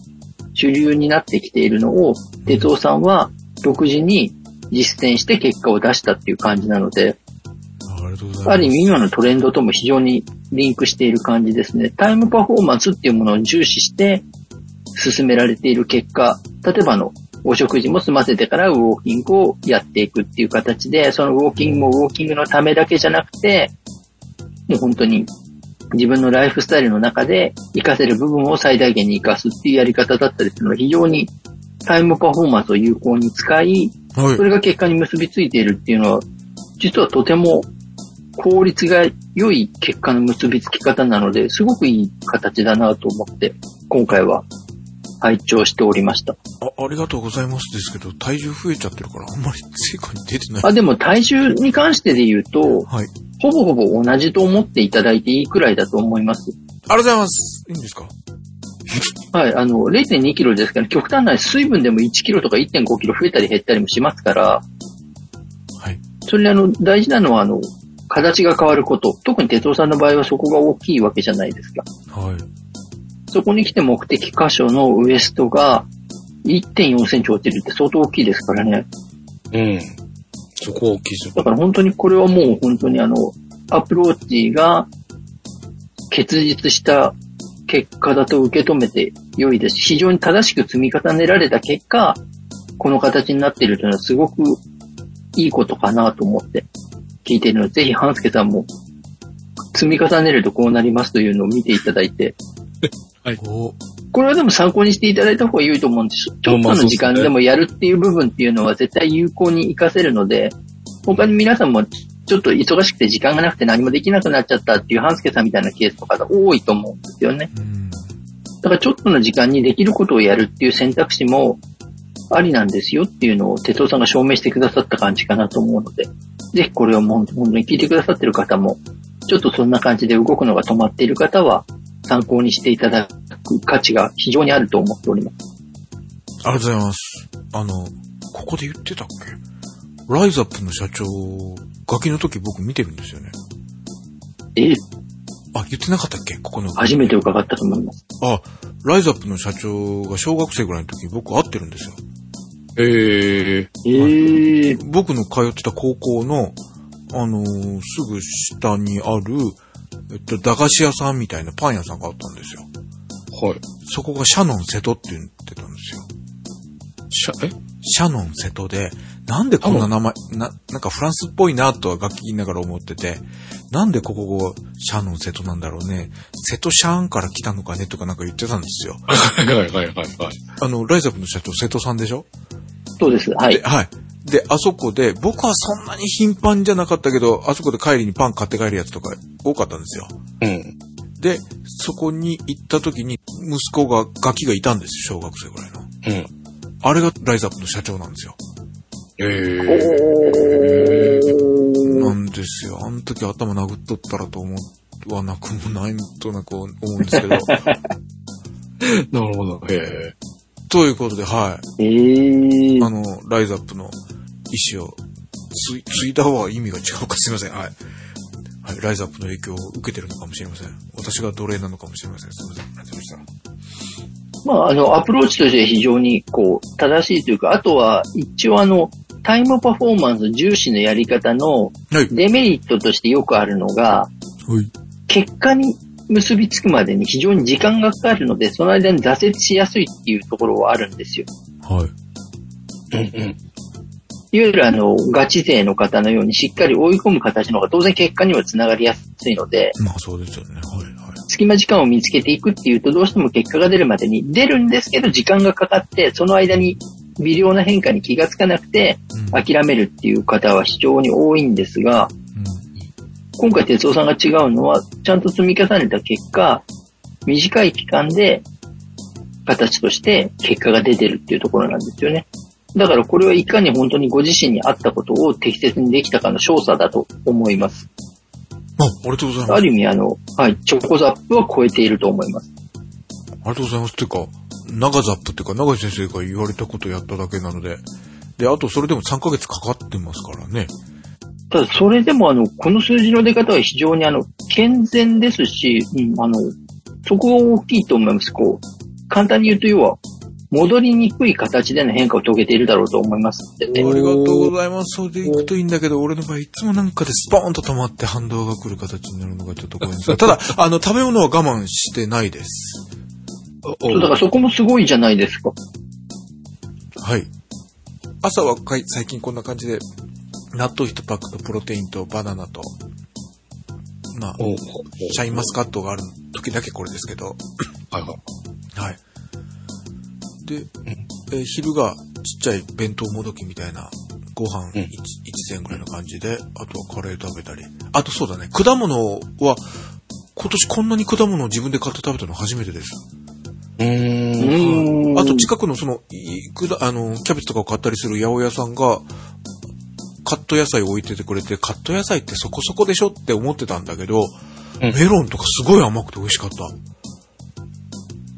主流になってきているのを、哲夫さんは独自に実践して結果を出したっていう感じなので、ある意味今のトレンドとも非常にリンクしている感じですね。タイムパフォーマンスっていうものを重視して進められている結果、例えばあの、お食事も済ませてからウォーキングをやっていくっていう形で、そのウォーキングもウォーキングのためだけじゃなくて、もう本当に自分のライフスタイルの中で活かせる部分を最大限に活かすっていうやり方だったりするのは非常にタイムパフォーマンスを有効に使い、はいそ。れが結果に結びついているっていうのは、実はとても効率が良い結果の結びつき方なので、すごくいい形だなと思って、今回は拝聴しておりました。あありがとうございますですけど、体重増えちゃってるから、あんまり成果に出てない。あ、でも体重に関してで言うと、はい。ほぼほぼ同じと思っていただいていいくらいだと思います。ありがとうございます。いいんですか？はい、あの、0.2キロですから、極端な話水分でも1キロとか1.5キロ増えたり減ったりもしますから、はい。それにあの、大事なのはあの、形が変わること。特に哲夫さんの場合はそこが大きいわけじゃないですか。はい。そこに来て目的箇所のウエストが1.4センチ落ちるって相当大きいですからね。うん。そこは大きいですよ。だから本当にこれはもう本当にあの、アプローチが結実した結果だと受け止めて良いですし。非常に正しく積み重ねられた結果、この形になっているというのはすごくいいことかなと思って聞いているので、ぜひ半助さんも積み重ねるとこうなりますというのを見ていただいて、<laughs> おこれはでも参考にしていただいた方が良いと思うんです。ちょっとの時間でもやるっていう部分っていうのは絶対有効に活かせるので、他に皆さんもちょっと忙しくて時間がなくて何もできなくなっちゃったっていう半助さんみたいなケースとかが多いと思うんですよね。うん。だからちょっとの時間にできることをやるっていう選択肢もありなんですよっていうのを哲夫さんが証明してくださった感じかなと思うので、ぜひこれをもう本当に聞いてくださってる方も、ちょっとそんな感じで動くのが止まっている方は、参考にしていただく価値が非常にあると思っております。ありがとうございます。あの、ここで言ってたっけ？ライザップの社長、ガキの時僕見てるんですよね。ええ、あ、言ってなかったっけ？ここの。初めて伺ったと思います。あ、ライザップの社長が小学生ぐらいの時僕会ってるんですよ。ええええ僕の通ってた高校の、あのーすぐ下にある、えっと、駄菓子屋さんみたいなパン屋さんがあったんですよ。はい。そこがシャノン瀬戸って言ってたんですよ。しゃ、え？シャノン瀬戸で、なんでこんな名前、な、なんかフランスっぽいなとは楽器言いながら思ってて、なんでここがシャノン瀬戸なんだろうね。瀬戸シャーンから来たのかねとかなんか言ってたんですよ。<laughs> はいはいはいはいはい。あの、ライザップの社長瀬戸さんでしょ？そうです。はいで、。はい。で、あそこで、僕はそんなに頻繁じゃなかったけど、あそこで帰りにパン買って帰るやつとか多かったんですよ。うん。で、そこに行った時に、息子が、ガキがいたんですよ、小学生ぐらいの。うん。あれがライザップの社長なんですよ。ええなんですよ。あの時頭殴っとったらと思わなくもないとなく思うんですけど。<laughs> なるほど。ええということで、はえい。えあの、ライザップの意思をつい、ついた方は意味が違うかすいません。はい。はい、ライザップの影響を受けてるのかもしれません。私が奴隷なのかもしれません。すいません。ありがとうございました？まあ、あの、アプローチとして非常に、こう、正しいというか、あとは、一応あの、タイムパフォーマンス重視のやり方のはい。デメリットとしてよくあるのが、はい。結果に結びつくまでに非常に時間がかかるので、その間に挫折しやすいっていうところはあるんですよ。はい。うんうん。いわゆるあの、ガチ勢の方のようにしっかり追い込む形の方が当然結果にはつながりやすいので、まあそうですよね。はい。はい。隙間時間を見つけていくっていうと、どうしても結果が出るまでに出るんですけど、時間がかかって、その間に微量な変化に気がつかなくて、うん。諦めるっていう方は非常に多いんですが、今回哲夫さんが違うのは、ちゃんと積み重ねた結果、短い期間で形として結果が出てるっていうところなんですよね。だからこれはいかに本当にご自身に合ったことを適切にできたかの証左だと思います。あ、ありがとうございます。ある意味あの、はい、チョコザップは超えていると思います。ありがとうございます。っていうか、長ザップっていうか、長井先生が言われたことやっただけなので、で、あとそれでも3ヶ月かかってますからね。ただ、それでもあの、この数字の出方は非常にあの、健全ですし、うん、あの、そこが大きいと思います。こう、簡単に言うと要は、戻りにくい形での変化を遂げているだろうと思いますのであね。りがとうございます。それで行くといいんだけど、俺の場合いつもなんかでスポーンと止まって反動が来る形になるのがちょっと怖いんですが、ただ、あの、食べ物は我慢してないです。そうだからそこもすごいじゃないですか。はい。朝は最近こんな感じで、納豆1パックとプロテインとバナナと、まあ、シャインマスカットがある時だけこれですけど、はいはい。はい。で、えー昼がちっちゃい弁当もどきみたいなご飯うん1、一膳ぐらいの感じで、あとはカレー食べたり。あとそうだね、果物は、今年こんなに果物を自分で買って食べたの初めてです。うー。うん。あと近くのその、いくだ、あの、キャベツとかを買ったりする八百屋さんが、カット野菜を置いててくれて、カット野菜ってそこそこでしょって思ってたんだけど、うんメロンとかすごい甘くて美味しかった。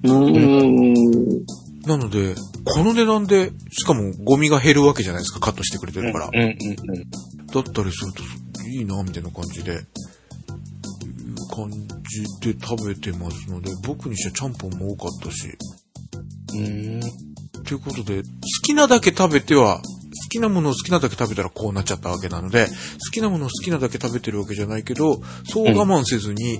うーん。なので、この値段で、しかもゴミが減るわけじゃないですか、カットしてくれてるから。うんうんうん。だったりすると、いいな、みたいな感じで、いう感じで食べてますので、僕にしてはちゃんぽんも多かったし、うーん。ということで、好きなだけ食べては、好きなものを好きなだけ食べたらこうなっちゃったわけなので、好きなものを好きなだけ食べてるわけじゃないけど、そう我慢せずに、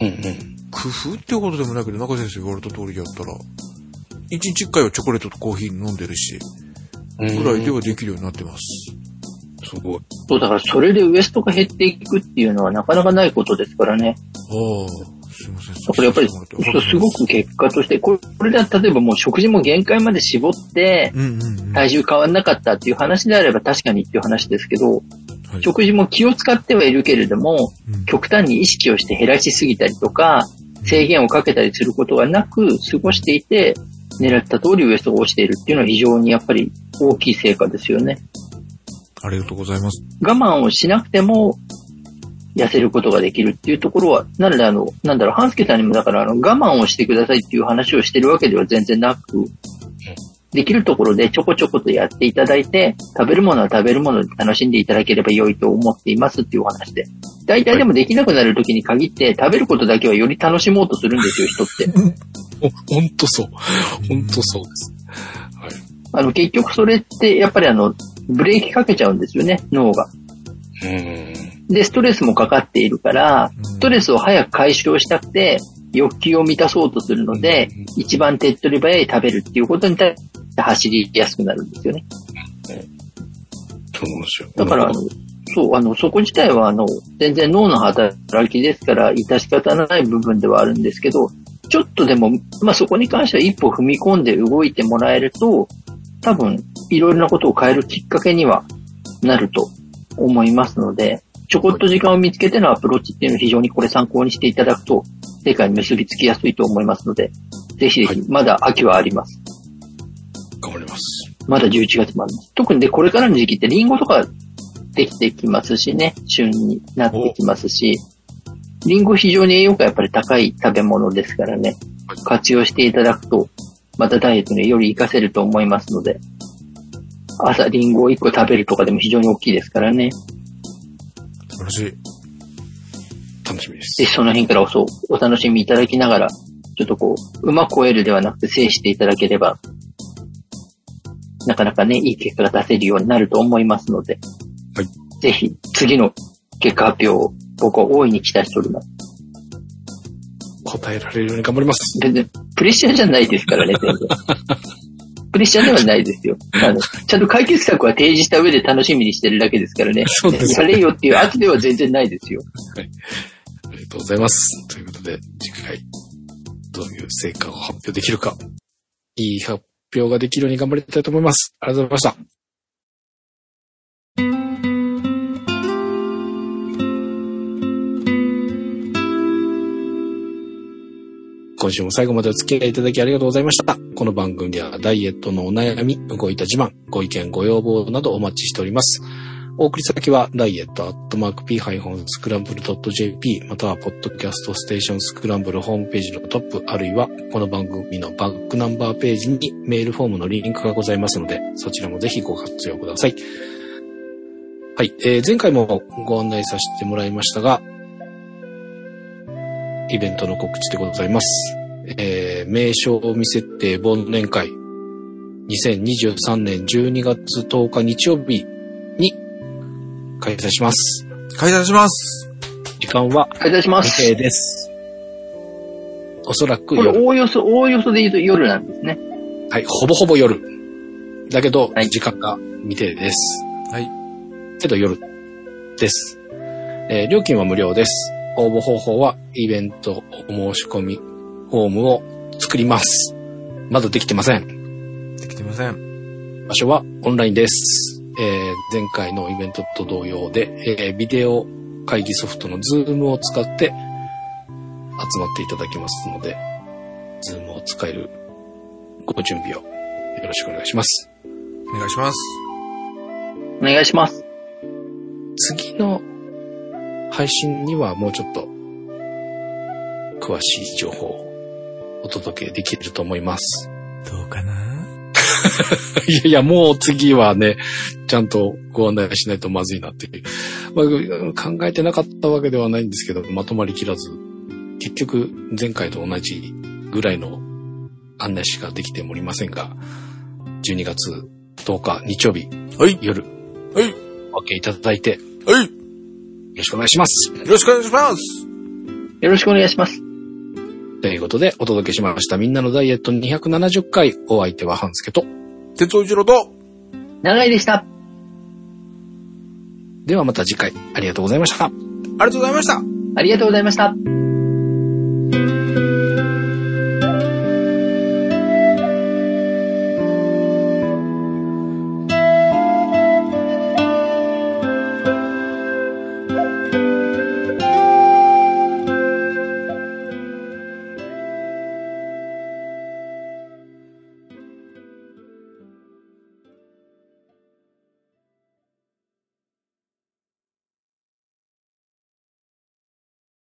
うんうん。工夫ってことでもないけど、中先生言われた通りやったら、一日一回はチョコレートとコーヒー飲んでるし、ぐらいではできるようになってます。すごい。そう、だからそれでウエストが減っていくっていうのはなかなかないことですからね。ああ、すいません。だからやっぱり、すごく結果として、これで例えばもう食事も限界まで絞って。体重変わんなかったっていう話であれば確かにっていう話ですけど、はい食事も気を使ってはいるけれども、うん極端に意識をして減らしすぎたりとか、制限をかけたりすることがなく過ごしていて、狙った通りウエストが落ちているっていうのは非常にやっぱり大きい成果ですよね。ありがとうございます。我慢をしなくても痩せることができるっていうところは、なのであの、なんだろう、半助さんにもだからあの、我慢をしてくださいっていう話をしてるわけでは全然なく、できるところでちょこちょことやっていただいて、食べるものは食べるもので楽しんでいただければ良いと思っていますっていうお話で。大体でもできなくなる時に限って、食べることだけはより楽しもうとするんですよ、人って。お、<laughs> ほんとそう。ほんとそうです。はい。あの、結局それって、やっぱりあの、ブレーキかけちゃうんですよね、脳が。うーん。で、ストレスもかかっているから、ストレスを早く解消したくて、欲求を満たそうとするので、一番手っ取り早い食べるっていうことに対して走りやすくなるんですよね。そうなんですよ。だから、あのそう、あの、そこ自体は、あの、全然脳の働きですから、致し方ない部分ではあるんですけど、ちょっとでも、まあ、そこに関しては一歩踏み込んで動いてもらえると、多分、いろいろなことを変えるきっかけにはなると思いますので、ちょこっと時間を見つけてのアプローチっていうのを非常にこれ参考にしていただくと、成果に結びつきやすいと思いますので、ぜひぜひ、まだ秋はあります。頑張ります。まだ11月もあります。特にで、これからの時期ってリンゴとかできてきますしね、旬になってきますし、リンゴ非常に栄養価やっぱり高い食べ物ですからね、活用していただくと、またダイエットにより活かせると思いますので、朝リンゴを1個食べるとかでも非常に大きいですからね、素晴らしい。楽しみです。ぜひその辺からおお楽しみいただきながら、ちょっとこう、うまく超えるではなくて制していただければ、なかなかね、いい結果が出せるようになると思いますので、はいぜひ次の結果発表を僕は大いに期待しております。答えられるように頑張ります。全然、プレッシャーじゃないですからね、全然。プレッシャーではないですよ。<laughs> あの、ちゃんと解決策は提示した上で楽しみにしてるだけですからね。<laughs> そうですやれよっていう圧では全然ないですよ。ありがとうございます。ということで、次回、どういう成果を発表できるか、いい発表ができるように頑張りたいと思います。ありがとうございました。今週も最後までお付き合いいただきありがとうございました。この番組ではダイエットのお悩み、動いた自慢、ご意見、ご要望などお待ちしております。お送り先は、ダイエットアットマーク p-scramble.jp または、ポッドキャストステーションスクランブルホームページのトップ、あるいは、この番組のバックナンバーページにメールフォームのリンクがございますので、そちらもぜひご活用ください。はい、えー前回もご案内させてもらいましたが、イベントの告知でございます。えー名称未設定忘年会、2023年12月10日日曜日に開催します。開催します。時間はお願いしま未す。定です。おそらくこれ、夜。おおよそ、おおよそで言うと夜なんですね。はい、ほぼほぼ夜。だけど、はい時間が未定です。はい。けど夜です。えー料金は無料です。応募方法は、イベントお申し込みフォームを作ります。まだできてません。できてません。場所はオンラインです。えー前回のイベントと同様で、えービデオ会議ソフトの Zoom を使って集まっていただきますので、Zoom を使えるご準備をよろしくお願いします。お願いします。お願いします。次の配信にはもうちょっと詳しい情報をお届けできると思います。どうかな？<laughs> いやいや、もう次はね、ちゃんとご案内しないとまずいなっていう。まあ、考えてなかったわけではないんですけど、まとまりきらず、結局前回と同じぐらいの案内しかできておりませんが、12月10日日曜日はい。夜、はい。お分けいただいてよはい。ろしくお願いします。よろしくお願いします。よろしくお願いします。ということでお届けしましたみんなのダイエット270回、お相手は半助と、鉄尾一郎と、長いでした。ではまた次回ありがとうございました。ありがとうございました。ありがとうございました。